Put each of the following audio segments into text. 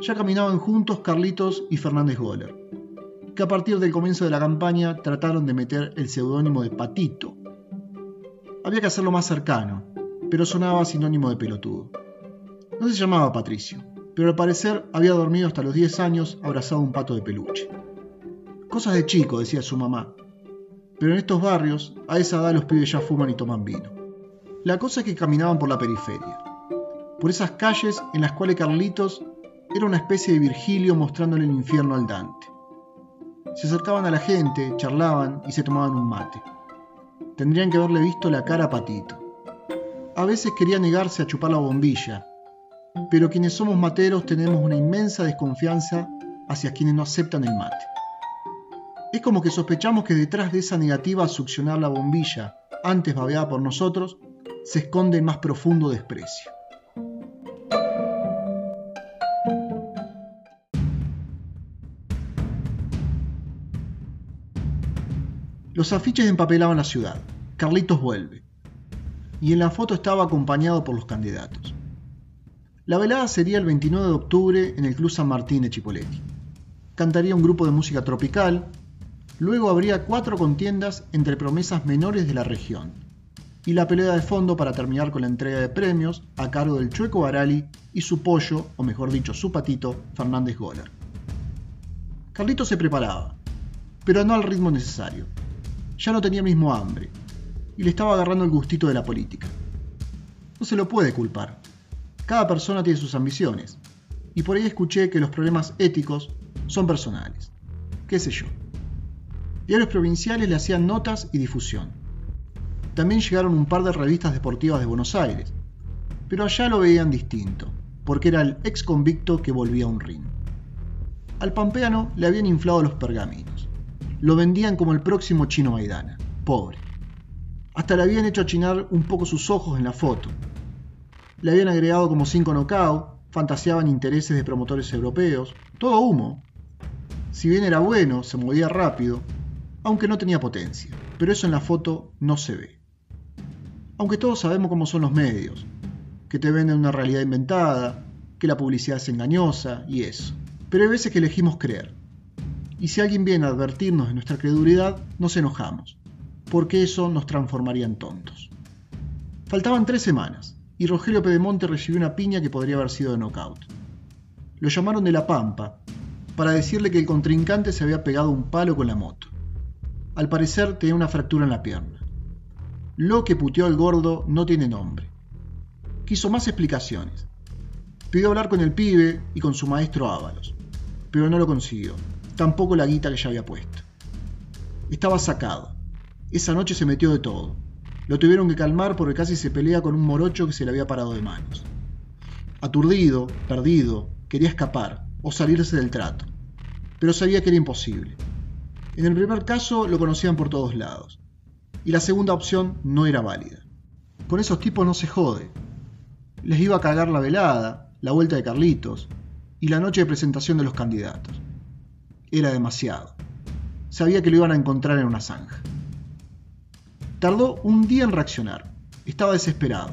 ya caminaban juntos Carlitos y Fernández Goller, que a partir del comienzo de la campaña trataron de meter el seudónimo de Patito. Había que hacerlo más cercano, pero sonaba sinónimo de pelotudo. No se llamaba Patricio, pero al parecer había dormido hasta los 10 años abrazado a un pato de peluche. Cosas de chico, decía su mamá. Pero en estos barrios, a esa edad los pibes ya fuman y toman vino. La cosa es que caminaban por la periferia, por esas calles en las cuales Carlitos era una especie de Virgilio mostrándole el infierno al Dante. Se acercaban a la gente, charlaban y se tomaban un mate. Tendrían que haberle visto la cara a Patito. A veces quería negarse a chupar la bombilla, pero quienes somos materos tenemos una inmensa desconfianza hacia quienes no aceptan el mate. Es como que sospechamos que detrás de esa negativa a succionar la bombilla, antes babeada por nosotros, se esconde el más profundo desprecio. Los afiches empapelaban la ciudad. Carlitos vuelve. Y en la foto estaba acompañado por los candidatos. La velada sería el 29 de octubre en el Club San Martín de Chipoletti. Cantaría un grupo de música tropical. Luego habría cuatro contiendas entre promesas menores de la región. Y la pelea de fondo para terminar con la entrega de premios a cargo del Chueco Barali y su pollo, o mejor dicho, su patito, Fernández Goller. Carlitos se preparaba, pero no al ritmo necesario ya no tenía mismo hambre y le estaba agarrando el gustito de la política. No se lo puede culpar. Cada persona tiene sus ambiciones y por ahí escuché que los problemas éticos son personales. ¿Qué sé yo? Diarios provinciales le hacían notas y difusión. También llegaron un par de revistas deportivas de Buenos Aires, pero allá lo veían distinto, porque era el ex convicto que volvía a un ring. Al pampeano le habían inflado los pergaminos lo vendían como el próximo chino Maidana. Pobre. Hasta le habían hecho achinar un poco sus ojos en la foto. Le habían agregado como cinco knockout, fantaseaban intereses de promotores europeos, todo humo. Si bien era bueno, se movía rápido, aunque no tenía potencia, pero eso en la foto no se ve. Aunque todos sabemos cómo son los medios, que te venden una realidad inventada, que la publicidad es engañosa y eso. Pero hay veces que elegimos creer y si alguien viene a advertirnos de nuestra credulidad, nos enojamos, porque eso nos transformaría en tontos. Faltaban tres semanas, y Rogelio Pedemonte recibió una piña que podría haber sido de knockout. Lo llamaron de La Pampa, para decirle que el contrincante se había pegado un palo con la moto. Al parecer tenía una fractura en la pierna. Lo que puteó al gordo no tiene nombre. Quiso más explicaciones. Pidió hablar con el pibe y con su maestro Ábalos, pero no lo consiguió tampoco la guita que ya había puesto. Estaba sacado. Esa noche se metió de todo. Lo tuvieron que calmar porque casi se pelea con un morocho que se le había parado de manos. Aturdido, perdido, quería escapar o salirse del trato, pero sabía que era imposible. En el primer caso lo conocían por todos lados, y la segunda opción no era válida. Con esos tipos no se jode. Les iba a cagar la velada, la vuelta de Carlitos y la noche de presentación de los candidatos era demasiado. Sabía que lo iban a encontrar en una zanja. Tardó un día en reaccionar. Estaba desesperado.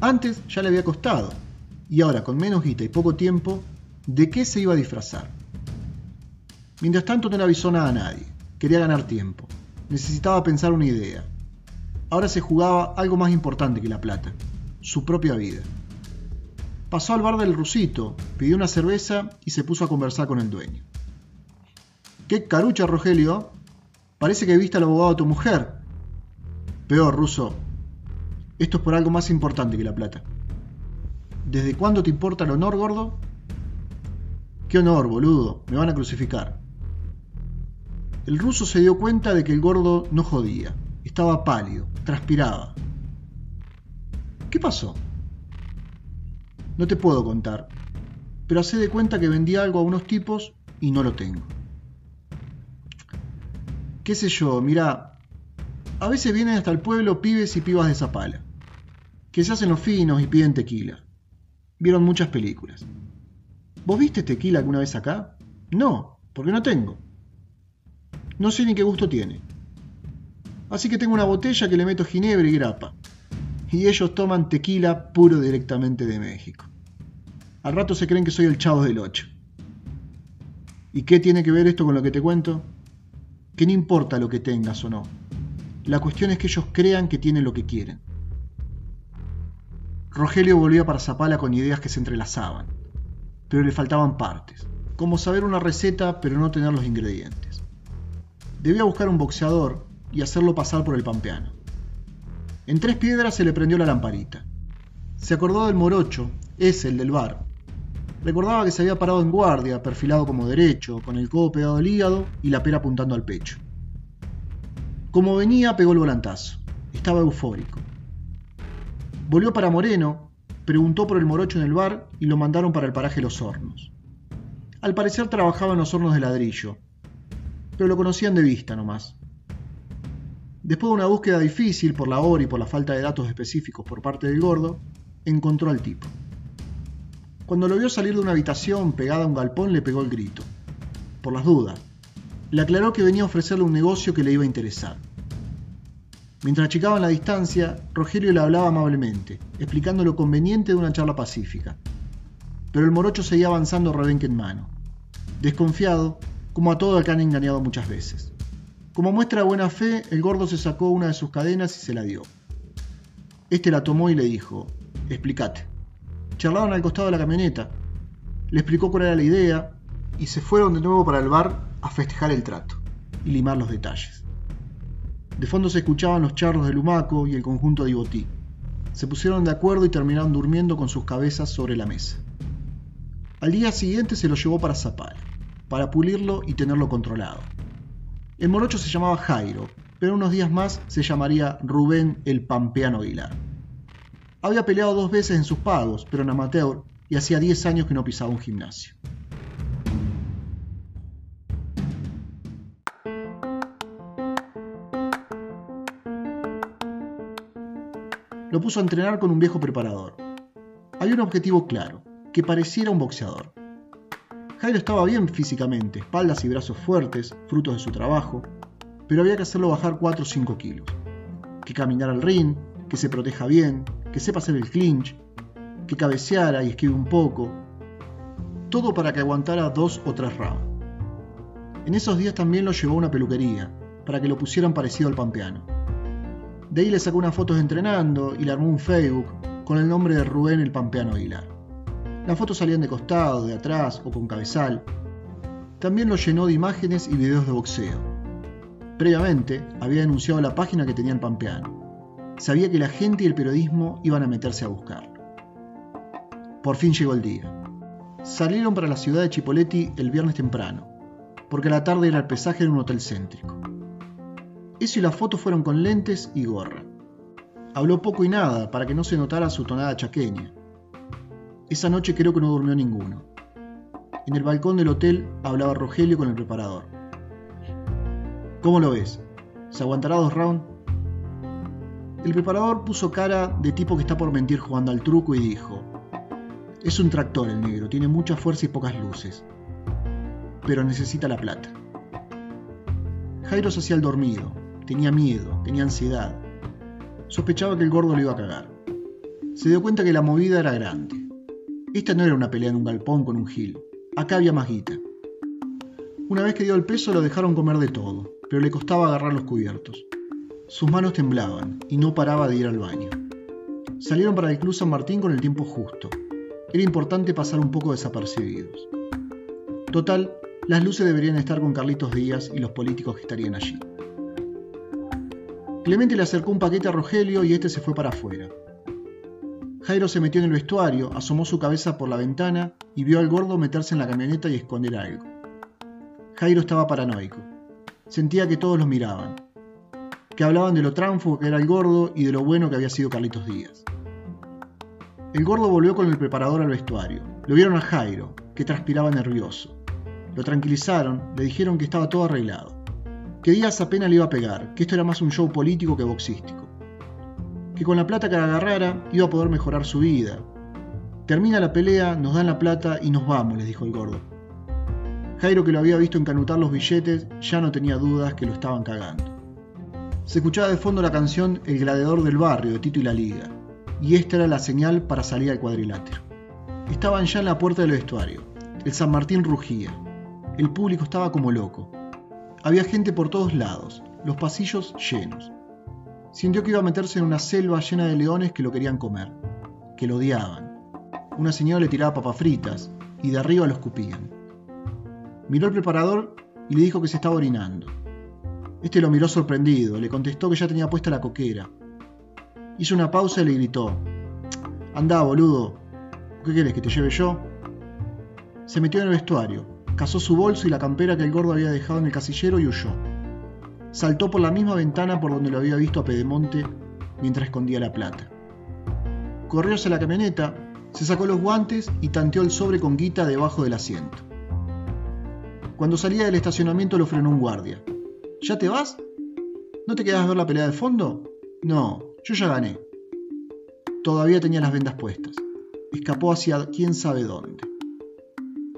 Antes ya le había costado. Y ahora, con menos guita y poco tiempo, ¿de qué se iba a disfrazar? Mientras tanto no le avisó nada a nadie. Quería ganar tiempo. Necesitaba pensar una idea. Ahora se jugaba algo más importante que la plata. Su propia vida. Pasó al bar del rusito, pidió una cerveza y se puso a conversar con el dueño. ¡Qué carucha, Rogelio! Parece que viste al abogado de tu mujer. Peor, Ruso. Esto es por algo más importante que la plata. ¿Desde cuándo te importa el honor, gordo? ¿Qué honor, boludo? Me van a crucificar. El ruso se dio cuenta de que el gordo no jodía. Estaba pálido, transpiraba. ¿Qué pasó? No te puedo contar, pero hace de cuenta que vendí algo a unos tipos y no lo tengo qué sé yo, mira, a veces vienen hasta el pueblo pibes y pibas de Zapala, que se hacen los finos y piden tequila. Vieron muchas películas. ¿Vos viste tequila alguna vez acá? No, porque no tengo. No sé ni qué gusto tiene. Así que tengo una botella que le meto ginebra y grapa. Y ellos toman tequila puro directamente de México. Al rato se creen que soy el chavo del 8. ¿Y qué tiene que ver esto con lo que te cuento? Que no importa lo que tengas o no. La cuestión es que ellos crean que tienen lo que quieren. Rogelio volvía para Zapala con ideas que se entrelazaban, pero le faltaban partes, como saber una receta pero no tener los ingredientes. Debía buscar un boxeador y hacerlo pasar por el pampeano. En tres piedras se le prendió la lamparita. Se acordó del morocho, ese, el del bar. Recordaba que se había parado en guardia, perfilado como derecho, con el codo pegado al hígado y la pera apuntando al pecho. Como venía, pegó el volantazo. Estaba eufórico. Volvió para Moreno, preguntó por el morocho en el bar y lo mandaron para el paraje Los Hornos. Al parecer trabajaba en los hornos de ladrillo, pero lo conocían de vista nomás. Después de una búsqueda difícil por la hora y por la falta de datos específicos por parte del gordo, encontró al tipo. Cuando lo vio salir de una habitación pegada a un galpón le pegó el grito. Por las dudas. Le aclaró que venía a ofrecerle un negocio que le iba a interesar. Mientras achicaban la distancia, Rogelio le hablaba amablemente, explicando lo conveniente de una charla pacífica. Pero el morocho seguía avanzando rebenque en mano, desconfiado, como a todo el que han engañado muchas veces. Como muestra de buena fe, el gordo se sacó una de sus cadenas y se la dio. Este la tomó y le dijo, explícate. Charlaban al costado de la camioneta. Le explicó cuál era la idea y se fueron de nuevo para el bar a festejar el trato y limar los detalles. De fondo se escuchaban los charros de Lumaco y el conjunto de Ibotí. Se pusieron de acuerdo y terminaron durmiendo con sus cabezas sobre la mesa. Al día siguiente se lo llevó para Zapala, para pulirlo y tenerlo controlado. El morocho se llamaba Jairo, pero unos días más se llamaría Rubén el Pampeano Aguilar. Había peleado dos veces en sus pagos, pero en amateur, y hacía 10 años que no pisaba un gimnasio. lo puso a entrenar con un viejo preparador. Había un objetivo claro, que pareciera un boxeador. Jairo estaba bien físicamente, espaldas y brazos fuertes, frutos de su trabajo, pero había que hacerlo bajar 4 o 5 kilos. Que caminara al ring, que se proteja bien, que sepa hacer el clinch, que cabeceara y esquive un poco. Todo para que aguantara dos o tres rounds. En esos días también lo llevó a una peluquería, para que lo pusieran parecido al pampeano. De ahí le sacó unas fotos entrenando y le armó un Facebook con el nombre de Rubén el Pampeano Aguilar. Las fotos salían de costado, de atrás o con cabezal. También lo llenó de imágenes y videos de boxeo. Previamente había denunciado la página que tenía el Pampeano. Sabía que la gente y el periodismo iban a meterse a buscarlo. Por fin llegó el día. Salieron para la ciudad de Chipoleti el viernes temprano, porque a la tarde era el pesaje en un hotel céntrico. Eso y la foto fueron con lentes y gorra. Habló poco y nada para que no se notara su tonada chaqueña. Esa noche creo que no durmió ninguno. En el balcón del hotel hablaba Rogelio con el preparador. ¿Cómo lo ves? ¿Se aguantará dos rounds? El preparador puso cara de tipo que está por mentir jugando al truco y dijo, es un tractor el negro, tiene mucha fuerza y pocas luces, pero necesita la plata. Jairo se hacía el dormido, tenía miedo, tenía ansiedad. Sospechaba que el gordo lo iba a cagar. Se dio cuenta que la movida era grande. Esta no era una pelea en un galpón con un gil. Acá había más guita. Una vez que dio el peso lo dejaron comer de todo, pero le costaba agarrar los cubiertos. Sus manos temblaban y no paraba de ir al baño. Salieron para el Club San Martín con el tiempo justo. Era importante pasar un poco desapercibidos. Total, las luces deberían estar con Carlitos Díaz y los políticos que estarían allí. Clemente le acercó un paquete a Rogelio y este se fue para afuera. Jairo se metió en el vestuario, asomó su cabeza por la ventana y vio al gordo meterse en la camioneta y esconder algo. Jairo estaba paranoico. Sentía que todos lo miraban, que hablaban de lo tránfugo que era el gordo y de lo bueno que había sido Carlitos Díaz. El gordo volvió con el preparador al vestuario. Lo vieron a Jairo, que transpiraba nervioso. Lo tranquilizaron, le dijeron que estaba todo arreglado que Díaz apenas le iba a pegar, que esto era más un show político que boxístico. Que con la plata que agarrara iba a poder mejorar su vida. Termina la pelea, nos dan la plata y nos vamos, les dijo el gordo. Jairo, que lo había visto encanutar los billetes, ya no tenía dudas que lo estaban cagando. Se escuchaba de fondo la canción El gladiador del barrio de Tito y la Liga, y esta era la señal para salir al cuadrilátero. Estaban ya en la puerta del vestuario. El San Martín rugía. El público estaba como loco. Había gente por todos lados, los pasillos llenos. Sintió que iba a meterse en una selva llena de leones que lo querían comer, que lo odiaban. Una señora le tiraba papas fritas y de arriba lo escupían. Miró al preparador y le dijo que se estaba orinando. Este lo miró sorprendido, le contestó que ya tenía puesta la coquera. Hizo una pausa y le gritó: Andá, boludo, ¿qué quieres que te lleve yo? Se metió en el vestuario, cazó su bolso y la campera que el gordo había dejado en el casillero y huyó. Saltó por la misma ventana por donde lo había visto a Pedemonte mientras escondía la plata. Corrió hacia la camioneta, se sacó los guantes y tanteó el sobre con guita debajo del asiento. Cuando salía del estacionamiento lo frenó un guardia. ¿Ya te vas? ¿No te quedas a ver la pelea de fondo? No, yo ya gané. Todavía tenía las vendas puestas. Escapó hacia quién sabe dónde.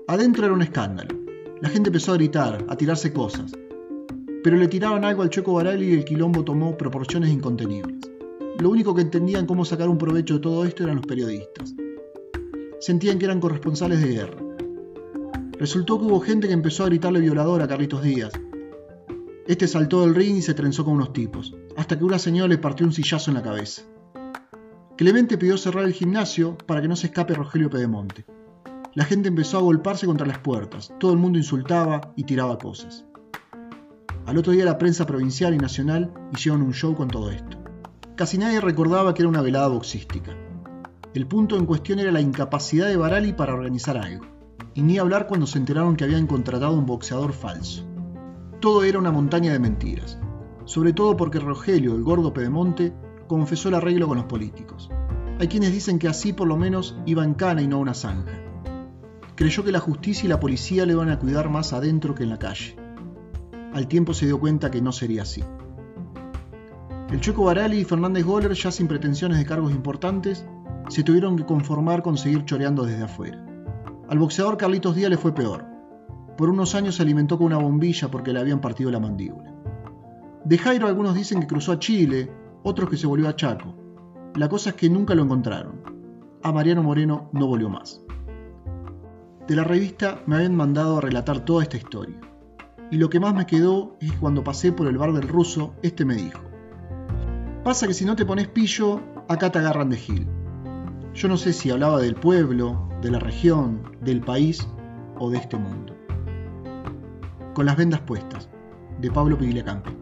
Adentro era un escándalo. La gente empezó a gritar, a tirarse cosas. Pero le tiraban algo al Choco Barali y el quilombo tomó proporciones incontenibles. Lo único que entendían cómo sacar un provecho de todo esto eran los periodistas. Sentían que eran corresponsales de guerra. Resultó que hubo gente que empezó a gritarle violador a Carlitos Díaz. Este saltó del ring y se trenzó con unos tipos, hasta que una señora le partió un sillazo en la cabeza. Clemente pidió cerrar el gimnasio para que no se escape Rogelio Pedemonte. La gente empezó a golparse contra las puertas, todo el mundo insultaba y tiraba cosas. Al otro día la prensa provincial y nacional hicieron un show con todo esto. Casi nadie recordaba que era una velada boxística. El punto en cuestión era la incapacidad de Barali para organizar algo, y ni hablar cuando se enteraron que habían contratado un boxeador falso. Todo era una montaña de mentiras, sobre todo porque Rogelio, el gordo Pedemonte, confesó el arreglo con los políticos. Hay quienes dicen que así por lo menos iba en cana y no una zanja. Creyó que la justicia y la policía le iban a cuidar más adentro que en la calle. Al tiempo se dio cuenta que no sería así. El Choco Barali y Fernández Goller, ya sin pretensiones de cargos importantes, se tuvieron que conformar con seguir choreando desde afuera. Al boxeador Carlitos Díaz le fue peor. Por unos años se alimentó con una bombilla porque le habían partido la mandíbula. De Jairo algunos dicen que cruzó a Chile, otros que se volvió a Chaco. La cosa es que nunca lo encontraron. A Mariano Moreno no volvió más. De la revista me habían mandado a relatar toda esta historia. Y lo que más me quedó es que cuando pasé por el bar del ruso, este me dijo, pasa que si no te pones pillo, acá te agarran de gil. Yo no sé si hablaba del pueblo, de la región, del país o de este mundo. Con las vendas puestas, de Pablo Pigliacampi.